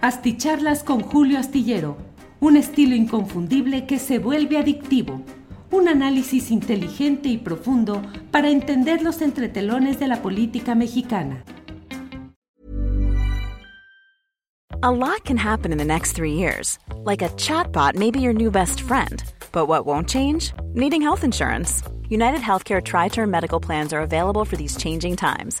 Asticharlas con Julio Astillero, un estilo inconfundible que se vuelve adictivo. Un análisis inteligente y profundo para entender los entretelones de la política mexicana. A lot can happen in the next three years. Like a chatbot may be your new best friend. But what won't change? Needing health insurance. United Healthcare Tri Term Medical Plans are available for these changing times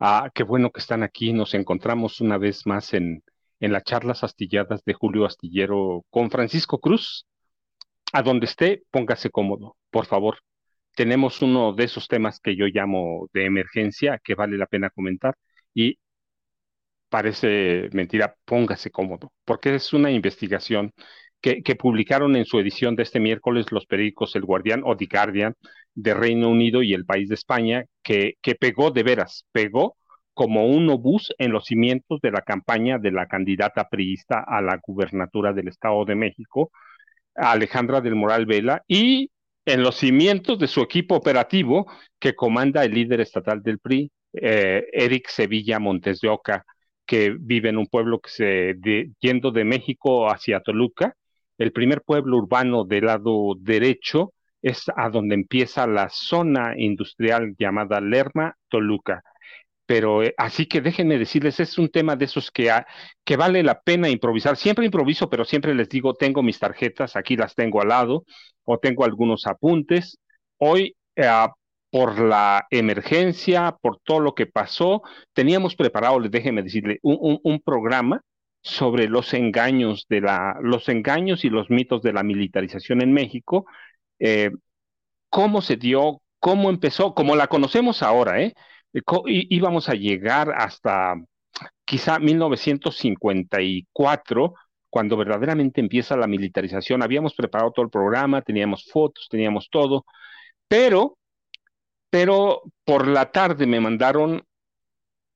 Ah, qué bueno que están aquí. Nos encontramos una vez más en, en las charlas astilladas de Julio Astillero con Francisco Cruz. A donde esté, póngase cómodo, por favor. Tenemos uno de esos temas que yo llamo de emergencia que vale la pena comentar y parece mentira, póngase cómodo, porque es una investigación que, que, publicaron en su edición de este miércoles los periódicos El Guardián o The Guardian de Reino Unido y el país de España, que, que pegó de veras, pegó como un obús en los cimientos de la campaña de la candidata priista a la gubernatura del Estado de México, Alejandra del Moral Vela, y en los cimientos de su equipo operativo que comanda el líder estatal del PRI, eh, Eric Sevilla Montes de Oca, que vive en un pueblo que se, yendo de México hacia Toluca, el primer pueblo urbano del lado derecho es a donde empieza la zona industrial llamada Lerma Toluca. Pero eh, así que déjenme decirles, es un tema de esos que, que vale la pena improvisar. Siempre improviso, pero siempre les digo, tengo mis tarjetas, aquí las tengo al lado, o tengo algunos apuntes. Hoy, eh, por la emergencia, por todo lo que pasó, teníamos preparado, déjenme decirle, un, un programa sobre los engaños de la, los engaños y los mitos de la militarización en México, eh, cómo se dio, cómo empezó, como la conocemos ahora, ¿eh? íbamos a llegar hasta quizá 1954, cuando verdaderamente empieza la militarización. Habíamos preparado todo el programa, teníamos fotos, teníamos todo, pero, pero por la tarde me mandaron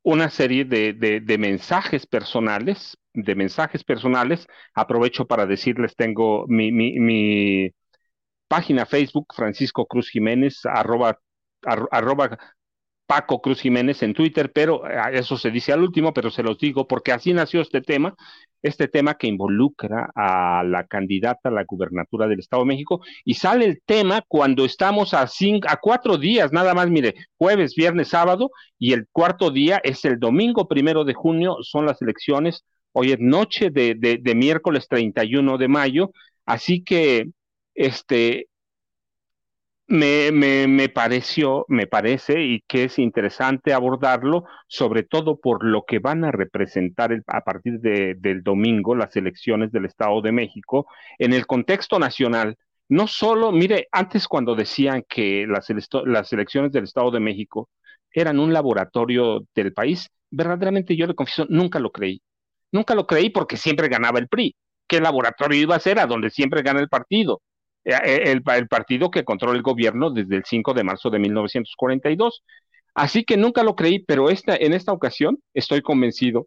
una serie de, de mensajes personales de mensajes personales. Aprovecho para decirles, tengo mi, mi, mi página Facebook, Francisco Cruz Jiménez, arroba, Paco Cruz Jiménez en Twitter, pero eh, eso se dice al último, pero se los digo porque así nació este tema, este tema que involucra a la candidata a la gubernatura del Estado de México y sale el tema cuando estamos a, cinco, a cuatro días, nada más, mire, jueves, viernes, sábado y el cuarto día es el domingo primero de junio, son las elecciones Hoy es noche de, de, miércoles 31 de mayo, así que este, me, me, me, pareció, me parece, y que es interesante abordarlo, sobre todo por lo que van a representar a partir de, del domingo las elecciones del Estado de México en el contexto nacional. No solo, mire, antes cuando decían que las, las elecciones del Estado de México eran un laboratorio del país, verdaderamente yo le confieso, nunca lo creí. Nunca lo creí porque siempre ganaba el PRI. ¿Qué laboratorio iba a ser a donde siempre gana el partido? Eh, eh, el, partido que controla el gobierno desde el 5 de marzo de 1942. Así que nunca lo creí, pero esta, en esta ocasión estoy convencido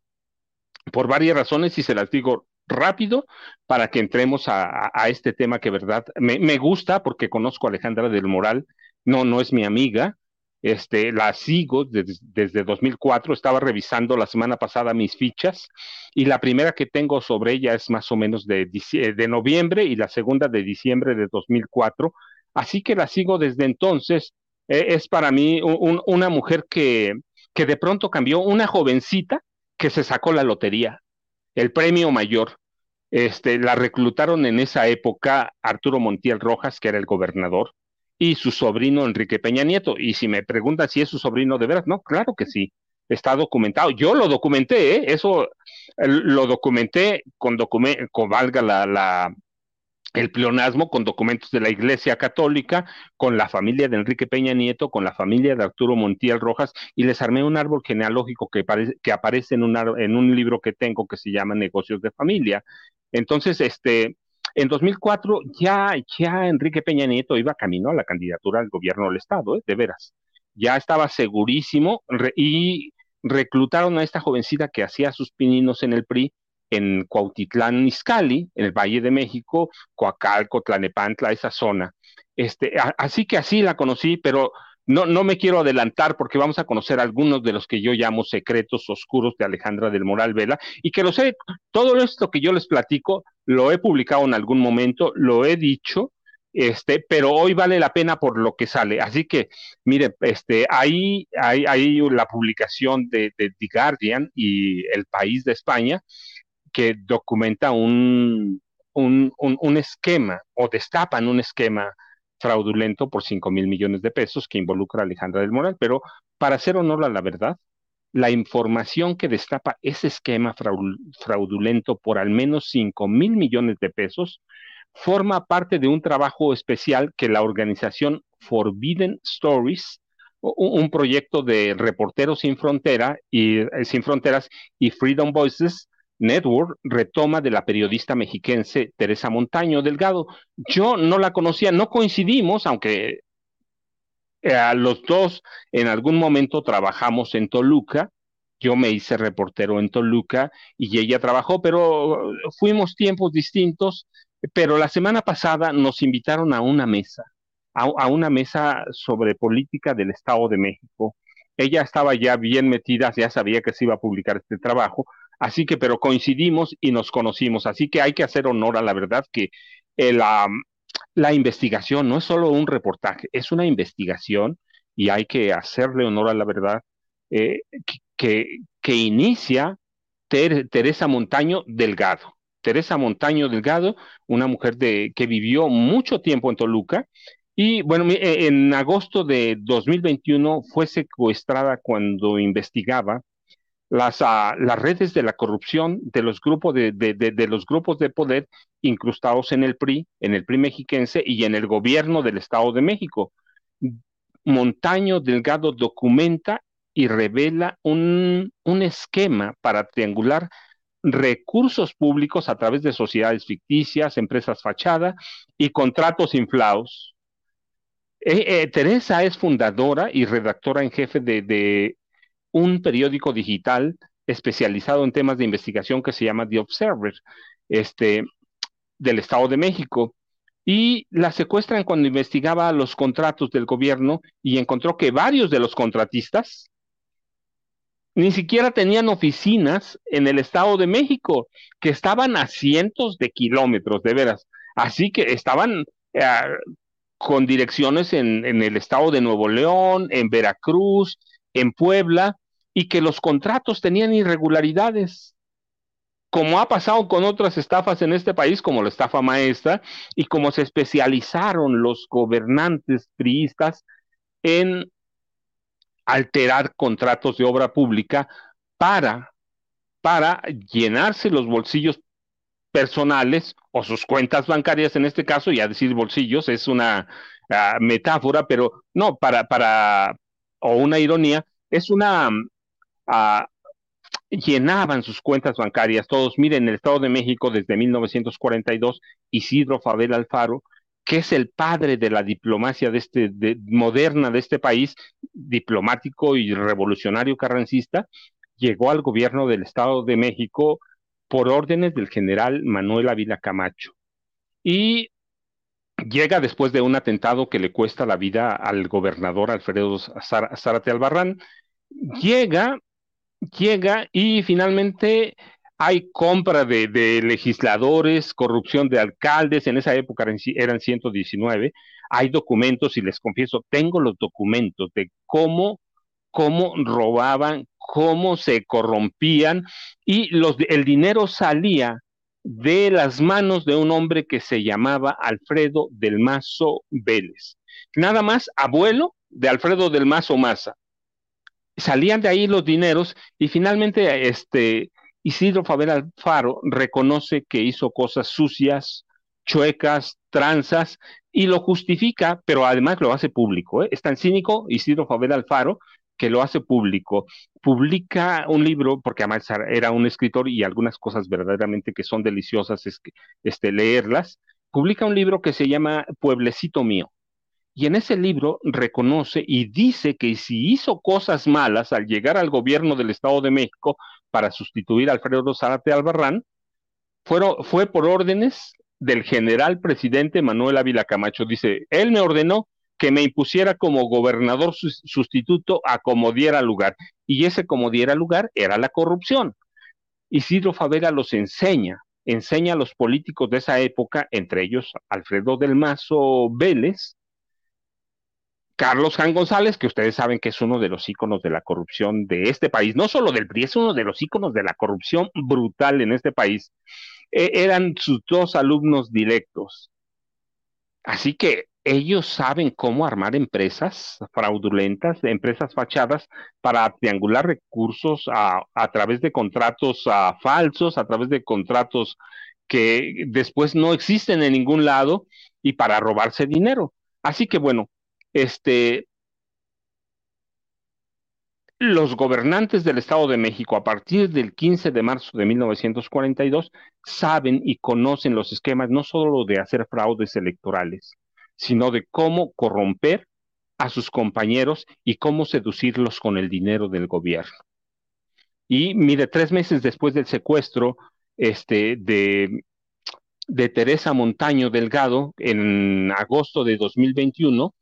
por varias razones y se las digo rápido para que entremos a, este tema que verdad me, me, gusta porque conozco a Alejandra del Moral, no, no es mi amiga, este, la sigo desde, desde 2004, estaba revisando la semana pasada mis fichas y la primera que tengo sobre ella es más o menos de, de noviembre y la segunda de diciembre de 2004, así que la sigo desde entonces. E, es para mí una mujer que, que de pronto cambió, una jovencita que se sacó la lotería, el premio mayor, Este, la reclutaron en esa época Arturo Montiel Rojas, que era el gobernador, y su sobrino Enrique Peña Nieto. Y si me preguntan si es su sobrino de veras, no, claro que sí, está documentado. Yo lo documenté, ¿eh? eso lo documenté con, documento, con valga la, la, el pleonasmo con documentos de la Iglesia Católica, con la familia de Enrique Peña Nieto, con la familia de Arturo Montiel Rojas, y les armé un árbol genealógico que, que aparece en un, en un libro que tengo que se llama Negocios de Familia. Entonces, este, en 2004 ya, ya Enrique Peña Nieto iba camino a la candidatura al gobierno del Estado, ¿eh? de veras. Ya estaba segurísimo y reclutaron a esta jovencita que hacía sus pininos en el PRI en Cuautitlán, Izcalli, en el Valle de México, Coacalco, Tlanepantla, esa zona. Este, así que así la conocí, pero no, no me quiero adelantar porque vamos a conocer algunos de los que yo llamo secretos oscuros de Alejandra del Moral Vela y que lo sé, todo esto que yo les platico lo he publicado en algún momento, lo he dicho, este, pero hoy vale la pena por lo que sale. Así que, mire, este, ahí hay, hay la publicación de, The Guardian y El País de España, que documenta un, un, esquema o destapan un esquema fraudulento por 5 mil millones de pesos que involucra a Alejandra del Moral, pero para hacer honor a la verdad, la información que destapa ese esquema fraudulento por al menos 5 mil millones de pesos forma parte de un trabajo especial que la organización Forbidden Stories, un proyecto de Reporteros sin Frontera y eh, sin Fronteras y Freedom Voices Network retoma de la periodista mexiquense Teresa Montaño Delgado. Yo no la conocía, no coincidimos, aunque eh, los dos en algún momento trabajamos en Toluca. Yo me hice reportero en Toluca y ella trabajó, pero fuimos tiempos distintos. Pero la semana pasada nos invitaron a una mesa, a una mesa sobre política del Estado de México. Ella estaba ya bien metida, ya sabía que se iba a publicar este trabajo, Así que, pero coincidimos y nos conocimos. Así que hay que hacer honor a la verdad que eh, la, investigación no es solo un reportaje, es una investigación y hay que hacerle honor a la verdad eh, que, inicia Teresa Montaño Delgado. Teresa Montaño Delgado, una mujer de, que vivió mucho tiempo en Toluca y bueno, eh, en agosto de 2021 fue secuestrada cuando investigaba las, ah, las redes de la corrupción de los, grupos de, de, los grupos de poder incrustados en el PRI, en el PRI mexiquense y en el gobierno del Estado de México. Montaño Delgado documenta y revela un, un esquema para triangular recursos públicos a través de sociedades ficticias, empresas fachada y contratos inflados. Eh, eh, Teresa es fundadora y redactora en jefe de, un periódico digital especializado en temas de investigación que se llama The Observer, este, del Estado de México. Y la secuestran cuando investigaba los contratos del gobierno y encontró que varios de los contratistas ni siquiera tenían oficinas en el Estado de México, que estaban a cientos de kilómetros, de veras. Así que estaban eh, con direcciones en, en el Estado de Nuevo León, en Veracruz, en Puebla, y que los contratos tenían irregularidades, como ha pasado con otras estafas en este país, como la estafa maestra, y como se especializaron los gobernantes priistas en alterar contratos de obra pública para, para llenarse los bolsillos personales o sus cuentas bancarias en este caso, y a decir bolsillos es una ah, metáfora, pero no, para, para, o una ironía, es una llenaban sus cuentas bancarias, todos, miren, en el Estado de México desde 1942, Isidro Fabel Alfaro, que es el padre de la diplomacia de este, moderna de este país, diplomático y revolucionario carrancista, llegó al gobierno del Estado de México por órdenes del general Manuel Ávila Camacho. Y llega después de un atentado que le cuesta la vida al gobernador Alfredo Zárate Albarrán. Llega llega y finalmente hay compra de, legisladores, corrupción de alcaldes, en esa época eran, 119, hay documentos y les confieso, tengo los documentos de cómo, cómo robaban, cómo se corrompían y los, el dinero salía de las manos de un hombre que se llamaba Alfredo del Mazo Vélez. Nada más abuelo de Alfredo del Mazo Maza. Salían de ahí los dineros y finalmente este Isidro Faber Alfaro reconoce que hizo cosas sucias, chuecas, tranzas, y lo justifica, pero además lo hace público. ¿eh? Es tan cínico Isidro Faber Alfaro que lo hace público. Publica un libro, porque además era un escritor y algunas cosas verdaderamente que son deliciosas es que, este, leerlas. Publica un libro que se llama Pueblecito Mío. Y en ese libro reconoce y dice que si hizo cosas malas al llegar al gobierno del Estado de México para sustituir a Alfredo Zárate Albarrán, fueron, fue por órdenes del general presidente Manuel Ávila Camacho. Dice, él me ordenó que me impusiera como gobernador sustituto a como diera lugar. Y ese como diera lugar era la corrupción. Isidro Favela los enseña, enseña a los políticos de esa época, entre ellos Alfredo del Mazo Vélez, Carlos Jan González, que ustedes saben que es uno de los íconos de la corrupción de este país, no solo del PRI, es uno de los íconos de la corrupción brutal en este país, e, eran sus dos alumnos directos. Así que ellos saben cómo armar empresas fraudulentas, empresas fachadas, para triangular recursos a, través de contratos falsos, a través de contratos que después no existen en ningún lado y para robarse dinero. Así que bueno, este, los gobernantes del Estado de México a partir del 15 de marzo de 1942 saben y conocen los esquemas no solo de hacer fraudes electorales, sino de cómo corromper a sus compañeros y cómo seducirlos con el dinero del gobierno. Y mire, tres meses después del secuestro este, de, Teresa Montaño Delgado, en agosto de 2021,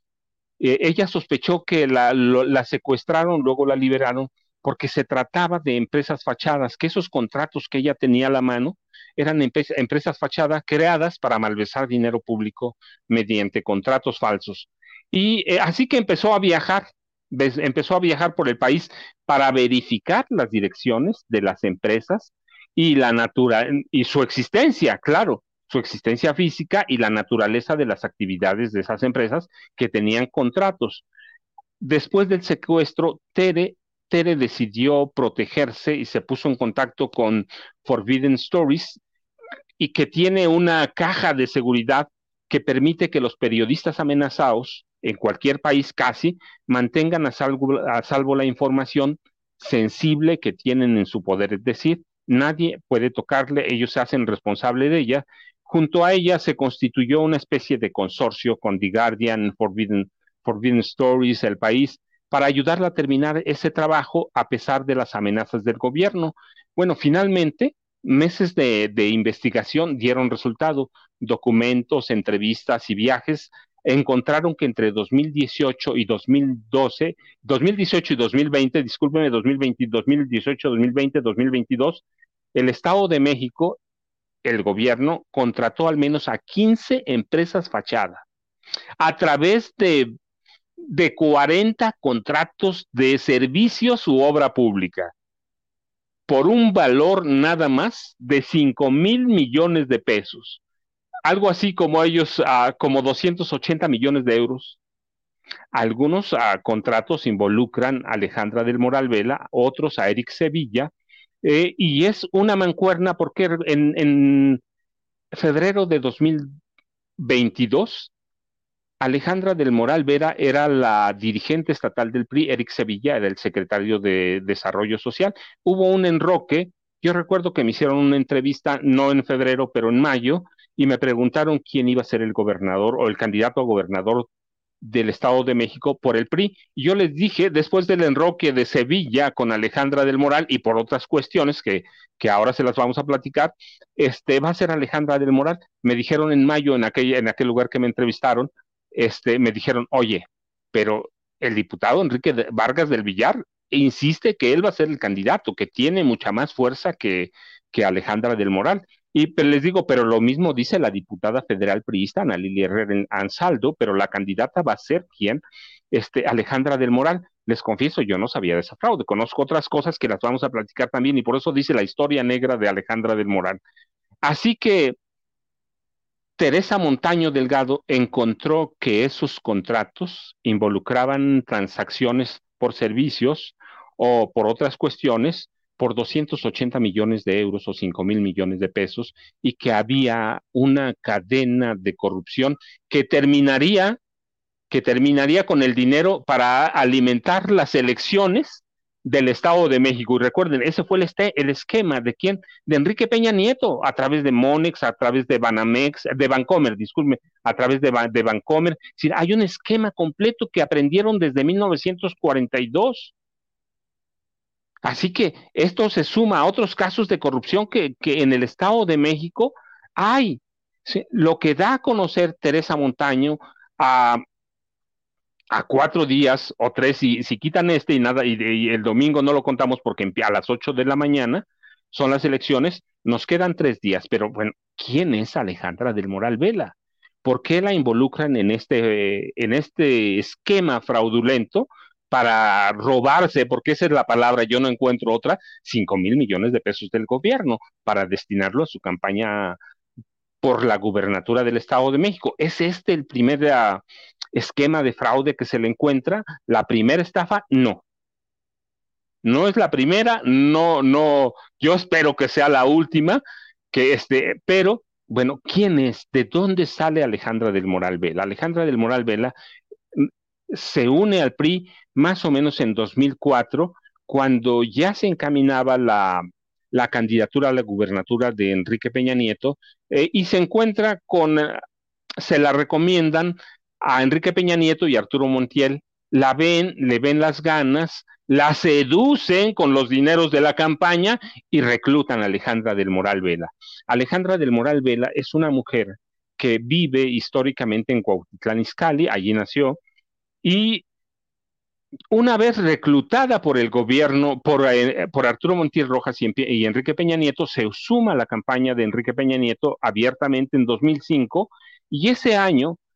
eh, ella sospechó que la, secuestraron, luego la liberaron, porque se trataba de empresas fachadas, que esos contratos que ella tenía a la mano eran empresas fachadas creadas para malversar dinero público mediante contratos falsos. Y eh, así que empezó a viajar, empezó a viajar por el país para verificar las direcciones de las empresas y la natura y su existencia, claro, su existencia física y la naturaleza de las actividades de esas empresas que tenían contratos. Después del secuestro, Tere, Decidió protegerse y se puso en contacto con Forbidden Stories y que tiene una caja de seguridad que permite que los periodistas amenazados en cualquier país casi mantengan a salvo, a salvo la información sensible que tienen en su poder. Es decir, nadie puede tocarle, ellos se hacen responsable de ella Junto a ella se constituyó una especie de consorcio con The Guardian, Forbidden, Forbidden Stories, El País, para ayudarla a terminar ese trabajo a pesar de las amenazas del gobierno. Bueno, finalmente, meses de, investigación dieron resultado. Documentos, entrevistas y viajes encontraron que entre 2018 y 2012, 2018 y 2020, discúlpeme, 2020, 2018, 2020, 2022, el Estado de México el gobierno contrató al menos a 15 empresas fachadas a través de, de 40 contratos de servicios u obra pública por un valor nada más de 5 mil millones de pesos. Algo así como ellos, uh, como 280 millones de euros. Algunos uh, contratos involucran a Alejandra del Moral Vela, otros a Eric Sevilla, eh, y es una mancuerna porque en, febrero de 2022, Alejandra del Moral Vera era la dirigente estatal del PRI, Eric Sevilla era el secretario de Desarrollo Social. Hubo un enroque, yo recuerdo que me hicieron una entrevista, no en febrero, pero en mayo, y me preguntaron quién iba a ser el gobernador o el candidato a gobernador del Estado de México por el PRI. yo les dije, después del enroque de Sevilla con Alejandra del Moral y por otras cuestiones que, que ahora se las vamos a platicar, este va a ser Alejandra del Moral. Me dijeron en mayo, en, aquella, en aquel lugar que me entrevistaron, este, me dijeron, oye, pero el diputado Enrique Vargas del Villar insiste que él va a ser el candidato, que tiene mucha más fuerza que, que Alejandra del Moral. Y les digo, pero lo mismo dice la diputada federal priista, Ana Lili Herrera Ansaldo, pero la candidata va a ser quien, este, Alejandra del Moral. Les confieso, yo no sabía de esa fraude, conozco otras cosas que las vamos a platicar también, y por eso dice la historia negra de Alejandra del Moral. Así que Teresa Montaño Delgado encontró que esos contratos involucraban transacciones por servicios o por otras cuestiones por 280 millones de euros o 5 mil millones de pesos y que había una cadena de corrupción que terminaría que terminaría con el dinero para alimentar las elecciones del Estado de México. Y recuerden, ese fue el, este, el esquema de quién, de Enrique Peña Nieto, a través de Monex, a través de Banamex, de Bancomer, disculpe, a través de, de Bancomer. Hay un esquema completo que aprendieron desde 1942. Así que esto se suma a otros casos de corrupción que, que en el Estado de México hay. Lo que da a conocer Teresa Montaño a, a cuatro días o tres, y si quitan este y nada, y, el domingo no lo contamos porque a las ocho de la mañana son las elecciones, nos quedan tres días. Pero bueno, ¿quién es Alejandra del Moral Vela? ¿Por qué la involucran en este, en este esquema fraudulento? para robarse, porque esa es la palabra, yo no encuentro otra, cinco mil millones de pesos del gobierno para destinarlo a su campaña por la gubernatura del Estado de México. ¿Es este el primer ah, esquema de fraude que se le encuentra? ¿La primera estafa? No. No es la primera, no, no, yo espero que sea la última, que este, pero bueno, ¿quién es? ¿De dónde sale Alejandra del Moral Vela? Alejandra del Moral Vela mm, se une al PRI más o menos en 2004, cuando ya se encaminaba la, la candidatura a la gubernatura de Enrique Peña Nieto eh, y se encuentra con, eh, se la recomiendan a Enrique Peña Nieto y Arturo Montiel, la ven, le ven las ganas, la seducen con los dineros de la campaña y reclutan a Alejandra del Moral Vela. Alejandra del Moral Vela es una mujer que vive históricamente en Cuautitlán Izcalli, allí nació, y una vez reclutada por el gobierno, por, eh, por Arturo Montiel Rojas y, y, Enrique Peña Nieto, se suma a la campaña de Enrique Peña Nieto abiertamente en 2005 y ese año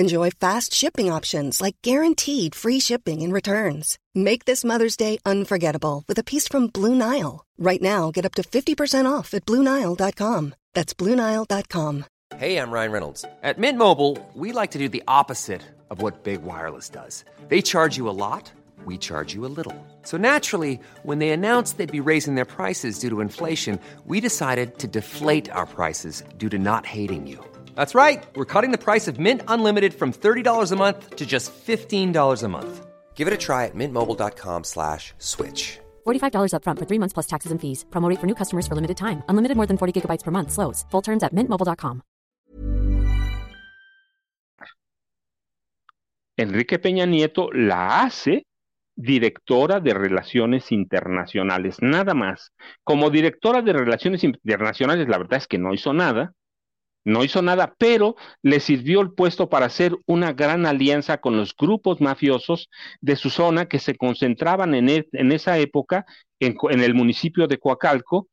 Enjoy fast shipping options like guaranteed free shipping and returns. Make this Mother's Day unforgettable with a piece from Blue Nile. Right now, get up to 50% off at BlueNile.com. That's BlueNile.com. Hey, I'm Ryan Reynolds. At Mint Mobile, we like to do the opposite of what Big Wireless does. They charge you a lot we charge you a little. So naturally, when they announced they'd be raising their prices due to inflation, we decided to deflate our prices due to not hating you. That's right. We're cutting the price of Mint Unlimited from $30 a month to just $15 a month. Give it a try at mintmobile.com slash switch. $45 upfront for three months plus taxes and fees. Promo for new customers for limited time. Unlimited more than 40 gigabytes per month. Slows. Full terms at mintmobile.com. Enrique Peña Nieto la hace directora de Relaciones Internacionales, nada más. Como directora de Relaciones Internacionales, la verdad es que no hizo nada, no hizo nada, pero le sirvió el puesto para hacer una gran alianza con los grupos mafiosos de su zona que se concentraban en, e, en esa época en, el municipio de Coacalco,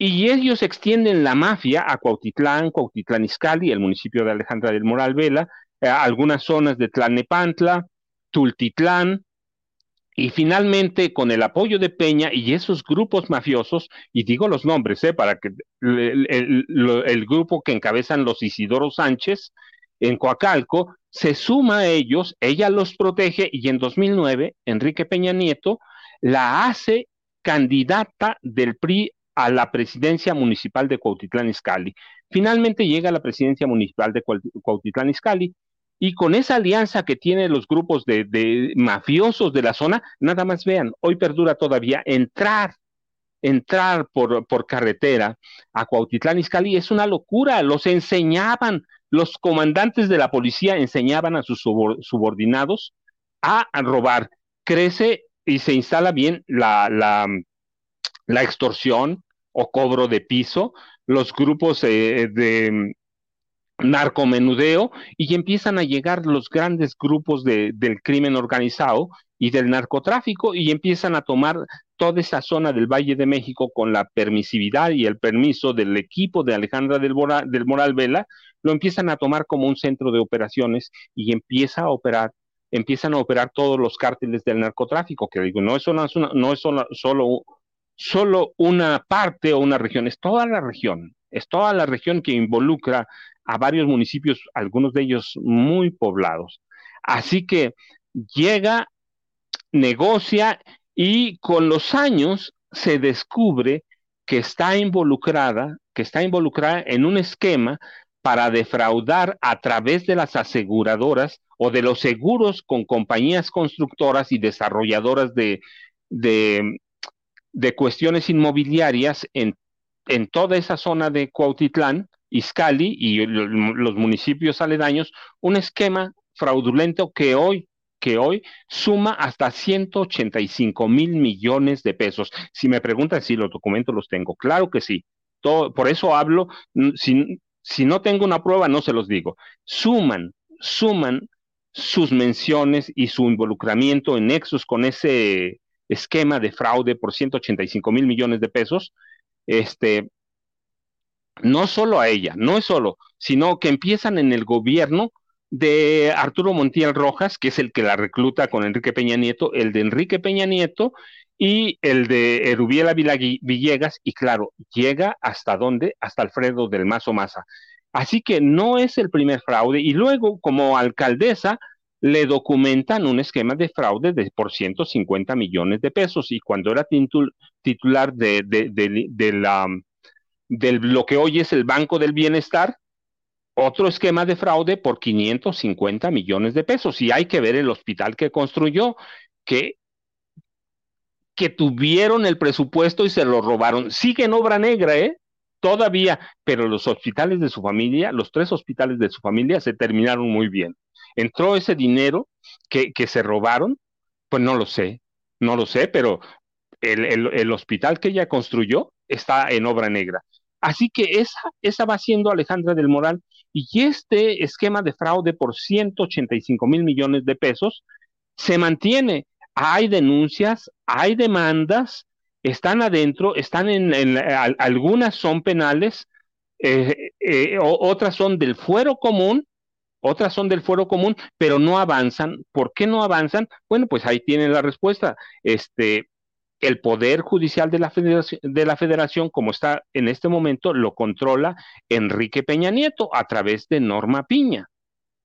y ellos extienden la mafia a Cuautitlán, Cuautitlán Izcalli, el municipio de Alejandra del Moral Vela, a algunas zonas de Tlalnepantla, Tultitlán, y finalmente, con el apoyo de Peña y esos grupos mafiosos, y digo los nombres, ¿eh? para que el, grupo que encabezan los Isidoro Sánchez en Coacalco, se suma a ellos, ella los protege y en 2009 Enrique Peña Nieto la hace candidata del PRI a la presidencia municipal de Cuautitlán Izcalli. Finalmente llega a la presidencia municipal de Cuautitlán Izcalli y con esa alianza que tienen los grupos de, mafiosos de la zona, nada más vean, hoy perdura todavía entrar, entrar por, carretera a Cuautitlán Izcalli es una locura, los enseñaban, los comandantes de la policía enseñaban a sus subordinados a, robar. Crece y se instala bien la extorsión o cobro de piso, los grupos eh, de narcomenudeo y empiezan a llegar los grandes grupos de, del crimen organizado y del narcotráfico y empiezan a tomar toda esa zona del Valle de México con la permisividad y el permiso del equipo de Alejandra del, del Moral Vela, lo empiezan a tomar como un centro de operaciones y empieza a operar, empiezan a operar todos los cárteles del narcotráfico, que digo, no es, una, no es solo, solo, solo una parte o una región, es toda la región, es toda la región que involucra a varios municipios, algunos de ellos muy poblados. Así que llega, negocia y con los años se descubre que está involucrada, que está involucrada en un esquema para defraudar a través de las aseguradoras o de los seguros con compañías constructoras y desarrolladoras de, de, cuestiones inmobiliarias en, en toda esa zona de Cuautitlán, Izcali y los municipios aledaños un esquema fraudulento que hoy que hoy suma hasta 185 mil millones de pesos. Si me preguntan si los documentos los tengo, claro que sí. por eso hablo, si, si no tengo una prueba, no se los digo. Suman, suman sus menciones y su involucramiento en nexos con ese esquema de fraude por 185 mil millones de pesos, este, no solo a ella, no es solo, sino que empiezan en el gobierno de Arturo Montiel Rojas, que es el que la recluta con Enrique Peña Nieto, el de Enrique Peña Nieto y el de Erubiela Villegas, y claro, llega hasta dónde? Hasta Alfredo del Mazo Maza. Así que no es el primer fraude, y luego, como alcaldesa, le documentan un esquema de fraude de por 150 millones de pesos, y cuando era titular de, de la de lo que hoy es el Banco del Bienestar, otro esquema de fraude por 550 millones de pesos. Y hay que ver el hospital que construyó, que, que tuvieron el presupuesto y se lo robaron. Sigue en obra negra, ¿eh? Todavía, pero los hospitales de su familia, los tres hospitales de su familia se terminaron muy bien. Entró ese dinero que, que se robaron, pues no lo sé, no lo sé, pero el, el hospital que ella construyó está en obra negra. Así que esa, esa va siendo Alejandra del Moral y este esquema de fraude por 185 mil millones de pesos se mantiene. Hay denuncias, hay demandas, están adentro, están en, algunas son penales, eh, eh, otras son del fuero común, otras son del fuero común, pero no avanzan. ¿Por qué no avanzan? Bueno, pues ahí tienen la respuesta. Este, el poder judicial de la, federación, de la federación, como está en este momento, lo controla Enrique Peña Nieto a través de Norma Piña.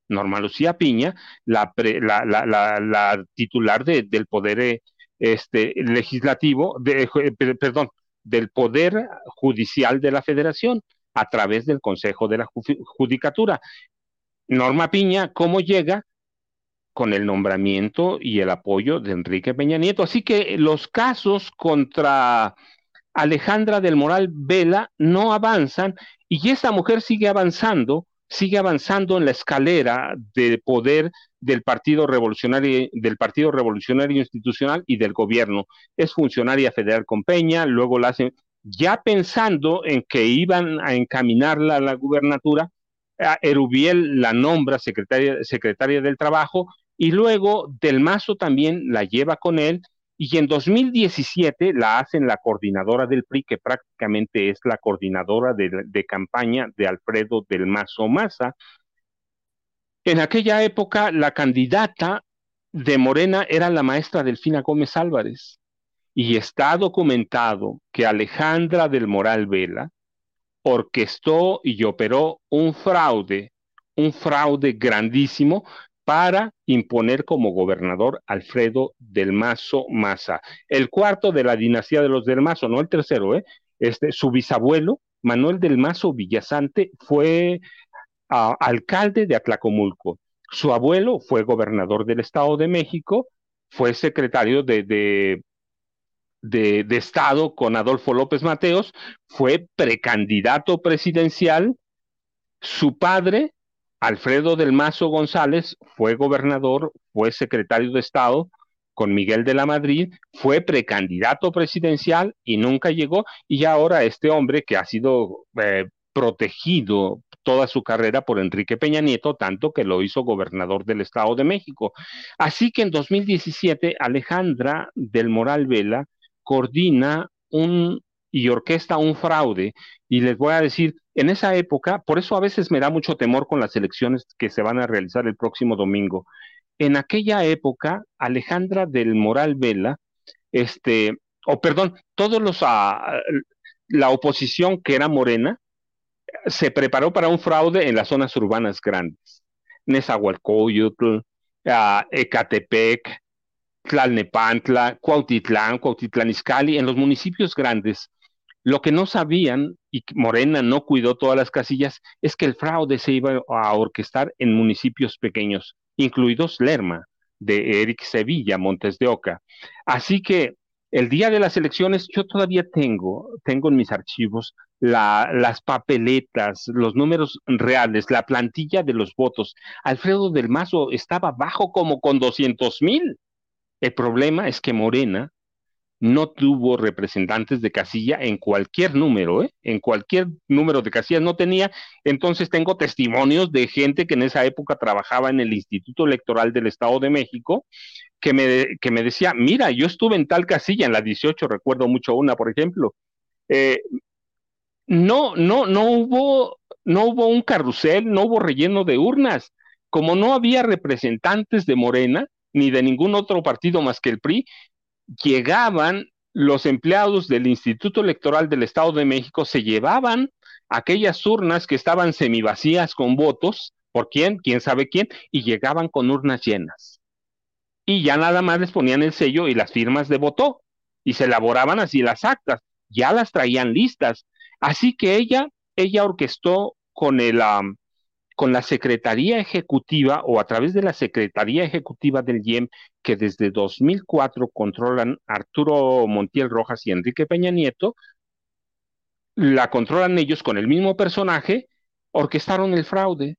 Norma Lucía Piña, la, la, titular del poder eh, este, legislativo, eh, perdón, del poder judicial de la federación a través del Consejo de la Judicatura. Norma Piña, ¿cómo llega? Con el nombramiento y el apoyo de Enrique Peña Nieto. Así que los casos contra Alejandra del Moral Vela no avanzan y esa mujer sigue avanzando, sigue avanzando en la escalera de poder del Partido Revolucionario, del Partido Revolucionario Institucional y del gobierno. Es funcionaria federal con Peña, luego la hacen, ya pensando en que iban a encaminarla a la gubernatura, Erubiel la nombra secretaria, secretaria del Trabajo y luego Del Mazo también la lleva con él y en 2017 la hacen la coordinadora del PRI, que prácticamente es la coordinadora de, campaña de Alfredo Del Mazo Maza. En aquella época la candidata de Morena era la maestra Delfina Gómez Álvarez y está documentado que Alejandra del Moral Vela orquestó y operó un fraude, un fraude grandísimo para imponer como gobernador Alfredo del Mazo Maza, el cuarto de la dinastía de los del Mazo, no el tercero, ¿eh? Este, su bisabuelo, Manuel del Mazo Villasante, fue ah, alcalde de Atlacomulco. Su abuelo fue gobernador del Estado de México, fue secretario de, de, de, de Estado con Adolfo López Mateos, fue precandidato presidencial. Su padre Alfredo del Mazo González fue gobernador, fue secretario de Estado con Miguel de la Madrid, fue precandidato presidencial y nunca llegó, y ahora este hombre que ha sido eh, protegido toda su carrera por Enrique Peña Nieto, tanto que lo hizo gobernador del Estado de México. Así que en 2017, Alejandra del Moral Vela coordina un y orquesta un fraude. Y les voy a decir, en esa época, por eso a veces me da mucho temor con las elecciones que se van a realizar el próximo domingo. En aquella época, Alejandra del Moral Vela, este, o perdón, todos los, uh, la oposición que era morena, se preparó para un fraude en las zonas urbanas grandes. Nezahualcóyotl, uh, Ecatepec, Tlalnepantla, Cuautitlán, Cuautitlán Izcalli, en los municipios grandes lo que no sabían, y Morena no cuidó todas las casillas, es que el fraude se iba a orquestar en municipios pequeños, incluidos Lerma, de Eric Sevilla, Montes de Oca. Así que el día de las elecciones yo todavía tengo, tengo en mis archivos las papeletas, los números reales, la plantilla de los votos. Alfredo del Mazo estaba bajo como con 200 mil. El problema es que Morena no tuvo representantes de casilla en cualquier número, ¿eh? en cualquier número de casillas no tenía. Entonces tengo testimonios de gente que en esa época trabajaba en el Instituto Electoral del Estado de México, que me, que me decía, mira, yo estuve en tal casilla, en la 18, recuerdo mucho una, por ejemplo. Eh, no, no, no hubo, no hubo un carrusel, no hubo relleno de urnas. Como no había representantes de Morena, ni de ningún otro partido más que el PRI, llegaban los empleados del Instituto Electoral del Estado de México, se llevaban aquellas urnas que estaban semivacías con votos, ¿por quién? ¿Quién sabe quién? Y llegaban con urnas llenas. Y ya nada más les ponían el sello y las firmas de voto, y se elaboraban así las actas, ya las traían listas. Así que ella, ella orquestó con el, con la Secretaría Ejecutiva o a través de la Secretaría Ejecutiva del IEM, que desde 2004 controlan Arturo Montiel Rojas y Enrique Peña Nieto, la controlan ellos con el mismo personaje, orquestaron el fraude,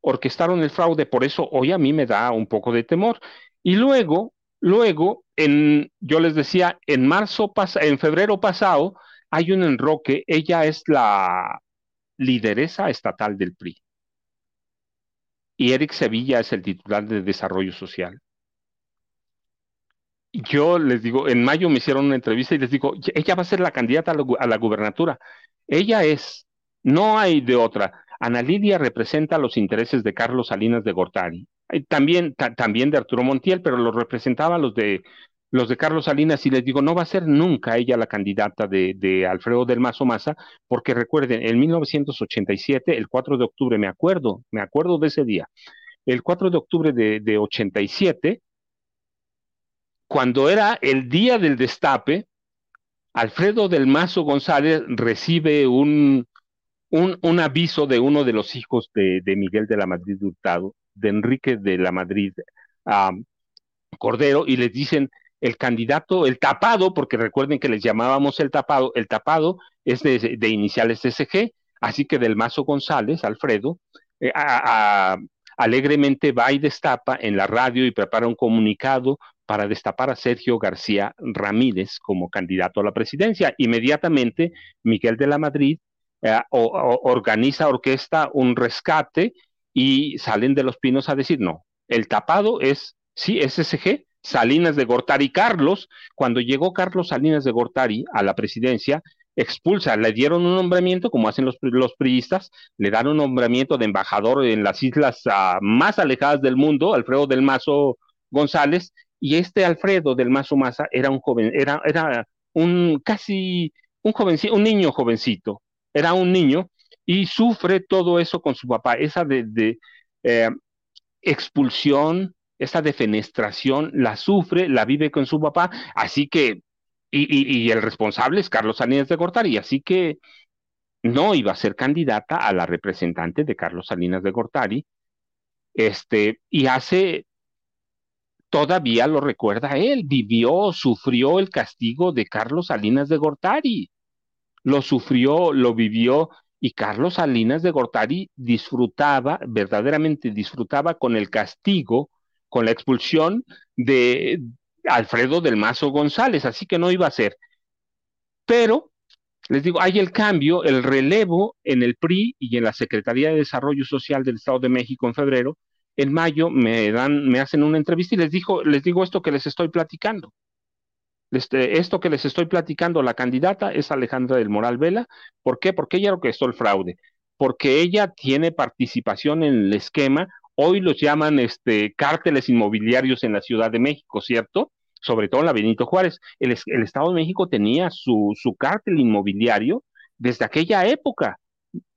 orquestaron el fraude, por eso hoy a mí me da un poco de temor. Y luego, luego, en, yo les decía, en marzo, en febrero pasado, hay un enroque, ella es la lideresa estatal del PRI y Eric Sevilla es el titular de Desarrollo Social. Yo les digo, en mayo me hicieron una entrevista y les digo, ella va a ser la candidata a la, gubernatura. Ella es, no hay de otra. Ana Lidia representa los intereses de Carlos Salinas de Gortari, también, también de Arturo Montiel, pero los representaba los de los de Carlos Salinas y les digo, no va a ser nunca ella la candidata de, Alfredo del Mazo Maza, porque recuerden, en 1987, el 4 de octubre, me acuerdo, me acuerdo de ese día, el 4 de octubre de, de 87, cuando era el día del destape, Alfredo del Mazo González recibe un, un, aviso de uno de los hijos de, Miguel de la Madrid Hurtado, de Enrique de la Madrid Cordero, y les dicen, el candidato, el tapado, porque recuerden que les llamábamos el tapado, el tapado es de, iniciales SG, así que del Mazo González, Alfredo, eh, alegremente va y destapa en la radio y prepara un comunicado para destapar a Sergio García Ramírez como candidato a la presidencia. Inmediatamente, Miguel de la Madrid eh, organiza, orquesta un rescate y salen de los pinos a decir, no, el tapado es, sí, SG, Salinas de Gortari. Carlos, cuando llegó Carlos Salinas de Gortari a la presidencia, expulsa, le dieron un nombramiento, como hacen los, los priistas, le dan un nombramiento de embajador en las islas ah, más alejadas del mundo, Alfredo del Mazo González, y este Alfredo del Mazo Maza era un joven, era, era un casi un jovencito, un niño jovencito, era un niño, y sufre todo eso con su papá, esa de, eh, expulsión, esa defenestración la sufre, la vive con su papá, así que, y, el responsable es Carlos Salinas de Gortari, así que no iba a ser candidata a la representante de Carlos Salinas de Gortari, este, y hace, todavía lo recuerda él, vivió, sufrió el castigo de Carlos Salinas de Gortari, lo sufrió, lo vivió, y Carlos Salinas de Gortari disfrutaba, verdaderamente disfrutaba con el castigo con la expulsión de Alfredo del Mazo González, así que no iba a ser. Pero Les digo, hay el cambio, el relevo en el PRI y en la Secretaría de Desarrollo Social del Estado de México en febrero. En mayo me dan, me hacen una entrevista y les digo, les digo esto que les estoy platicando. Este, esto que les estoy platicando, la candidata es Alejandra del Moral Vela. ¿Por qué? Porque ella orquestó el fraude, porque ella tiene participación en el esquema. Hoy los llaman este, cárteles inmobiliarios en la Ciudad de México, ¿cierto? Sobre todo en la Benito Juárez. El, Estado de México tenía su, su cártel inmobiliario desde aquella época.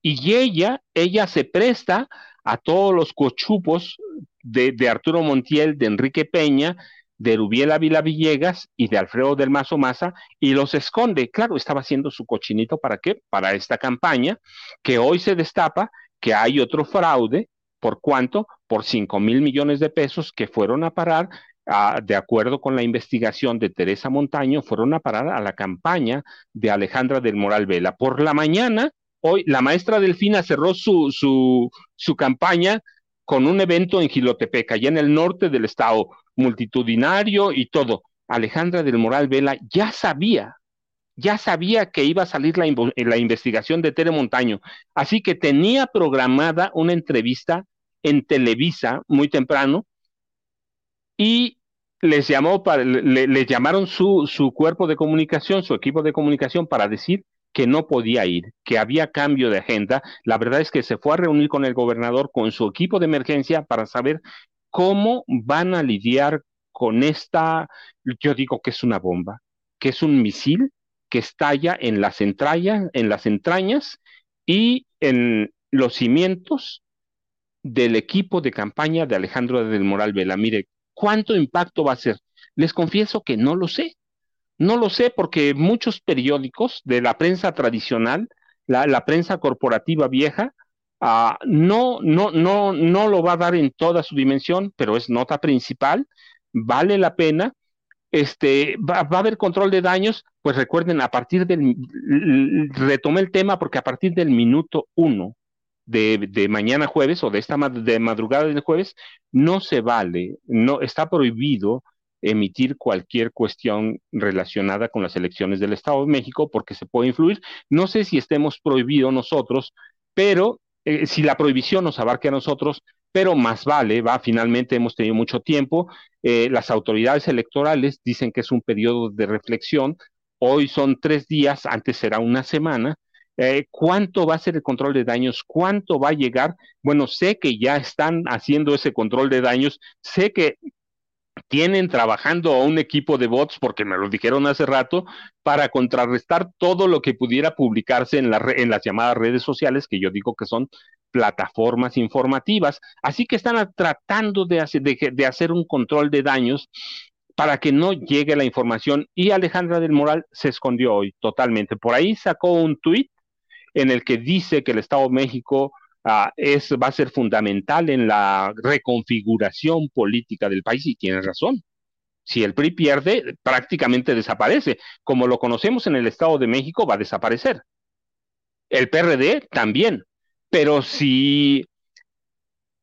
Y ella, ella se presta a todos los cochupos de, Arturo Montiel, de Enrique Peña, de Rubiel Ávila Villegas y de Alfredo del Mazo Maza y los esconde. Claro, estaba haciendo su cochinito para qué? Para esta campaña que hoy se destapa que hay otro fraude. ¿Por cuánto? Por 5 mil millones de pesos que fueron a parar, de acuerdo con la investigación de Teresa Montaño, fueron a parar a la campaña de Alejandra del Moral Vela. Por la mañana, hoy, la maestra Delfina cerró su, su, su campaña con un evento en Gilotepec, allá en el norte del estado multitudinario y todo. Alejandra del Moral Vela ya sabía, ya sabía que iba a salir la, la investigación de Tere Montaño, así que tenía programada una entrevista en Televisa muy temprano y les llamó para, le, llamaron su, su cuerpo de comunicación, su equipo de comunicación para decir que no podía ir, que había cambio de agenda. La verdad es que se fue a reunir con el gobernador, con su equipo de emergencia, para saber ¿Cómo van a lidiar con esta, yo digo que es una bomba, que es un misil que estalla en las entrañas, en las entrañas y en los cimientos del equipo de campaña de Alejandro del Moral Vela. Mire, ¿cuánto impacto va a ser? Les confieso que no lo sé. No lo sé porque muchos periódicos de la prensa tradicional, la prensa corporativa vieja, Ah, no, no, no, no lo va a dar en toda su dimensión, pero es nota principal, vale la pena. Este, va, a haber control de daños, pues recuerden, a partir del, retomé el tema porque a partir del minuto uno de, de mañana jueves o de esta de madrugada del jueves, no se vale, no, está prohibido emitir cualquier cuestión relacionada con las elecciones del Estado de México porque se puede influir. No sé si estemos prohibidos nosotros, pero eh, si la prohibición nos abarque a nosotros, pero más vale, va, finalmente hemos tenido mucho tiempo, eh, las autoridades electorales dicen que es un periodo de reflexión, hoy son tres días, antes será una semana, eh, ¿Cuánto va a ser el control de daños? ¿Cuánto va a llegar? Bueno, sé que ya están haciendo ese control de daños, sé que tienen trabajando a un equipo de bots, porque me lo dijeron hace rato, para contrarrestar todo lo que pudiera publicarse en, en las llamadas redes sociales, que yo digo que son plataformas informativas. Así que están tratando de hacer, de, hacer un control de daños para que no llegue la información. Y Alejandra del Moral se escondió hoy totalmente. Por ahí sacó un tuit en el que dice que el Estado de México Ah, es, va a ser fundamental en la reconfiguración política del país y tiene razón. Si el PRI pierde, prácticamente desaparece. Como lo conocemos en el Estado de México, va a desaparecer. El PRD también. Pero si,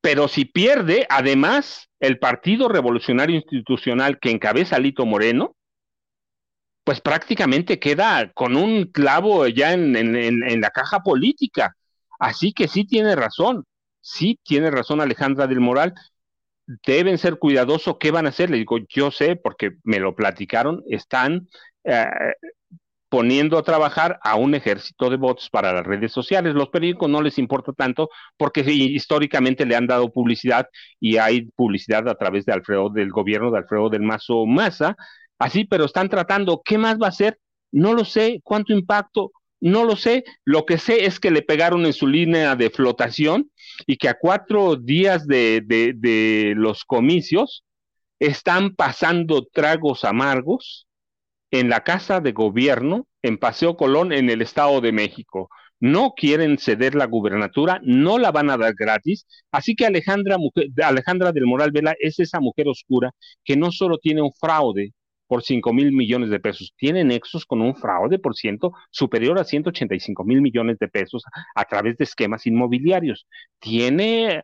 pero si pierde, además, el Partido Revolucionario Institucional que encabeza Lito Moreno, pues prácticamente queda con un clavo ya en la caja política Así que sí tiene razón, sí tiene razón Alejandra del Moral. Deben ser cuidadosos, ¿qué van a hacer? Le digo, yo sé, porque me lo platicaron, están eh, poniendo a trabajar a un ejército de bots para las redes sociales. Los periódicos no les importa tanto porque históricamente le han dado publicidad y hay publicidad a través de Alfredo, del gobierno de Alfredo del Mazo Maza. Así, pero están tratando, ¿qué más va a hacer? No lo sé, cuánto impacto, no lo sé, lo que sé es que le pegaron en su línea de flotación y que a cuatro días de, los comicios están pasando tragos amargos en la Casa de Gobierno en Paseo Colón en el Estado de México. No quieren ceder la gubernatura, no la van a dar gratis. Así que Alejandra, Alejandra del Moral Vela es esa mujer oscura que no solo tiene un fraude por 5 mil millones de pesos. Tiene nexos con un fraude por ciento superior a 185 mil millones de pesos a través de esquemas inmobiliarios. Tiene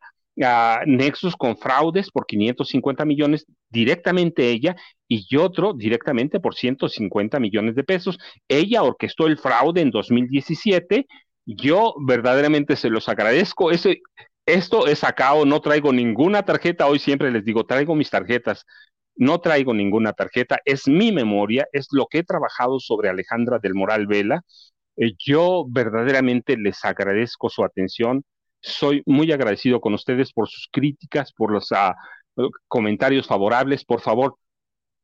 nexos con fraudes por 550 millones directamente ella y otro directamente por 150 millones de pesos. Ella orquestó el fraude en 2017. Yo verdaderamente se los agradezco. Ese, esto es sacado, no traigo ninguna tarjeta. Hoy siempre les digo, traigo mis tarjetas. No traigo ninguna tarjeta. Es mi memoria, es lo que he trabajado sobre Alejandra del Moral Vela. Eh, yo verdaderamente les agradezco su atención soy muy agradecido con ustedes por sus críticas, por los ah, comentarios favorables. Por favor,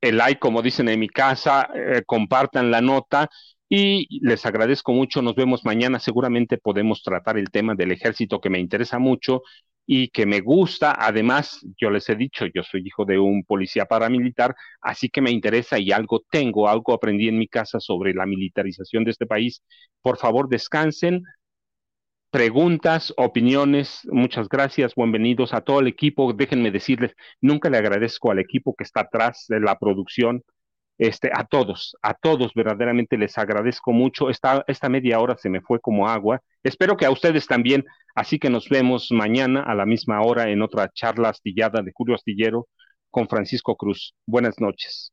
el like, como dicen en mi casa, eh, compartan la nota y les agradezco mucho. Nos vemos mañana. Seguramente podemos tratar el tema del ejército que me interesa mucho y que me gusta. Además, yo les he dicho, yo soy hijo de un policía paramilitar, así que me interesa y algo tengo, algo aprendí en mi casa sobre la militarización de este país. Por favor, descansen preguntas, opiniones. Muchas gracias, bienvenidos a todo el equipo. Déjenme decirles, nunca le agradezco al equipo que está atrás de la producción, este, a todos, a todos verdaderamente les agradezco mucho. Esta, esta media hora se me fue como agua. Espero que a ustedes también. Así que nos vemos mañana a la misma hora en otra charla astillada de Julio Astillero con Francisco Cruz. Buenas noches.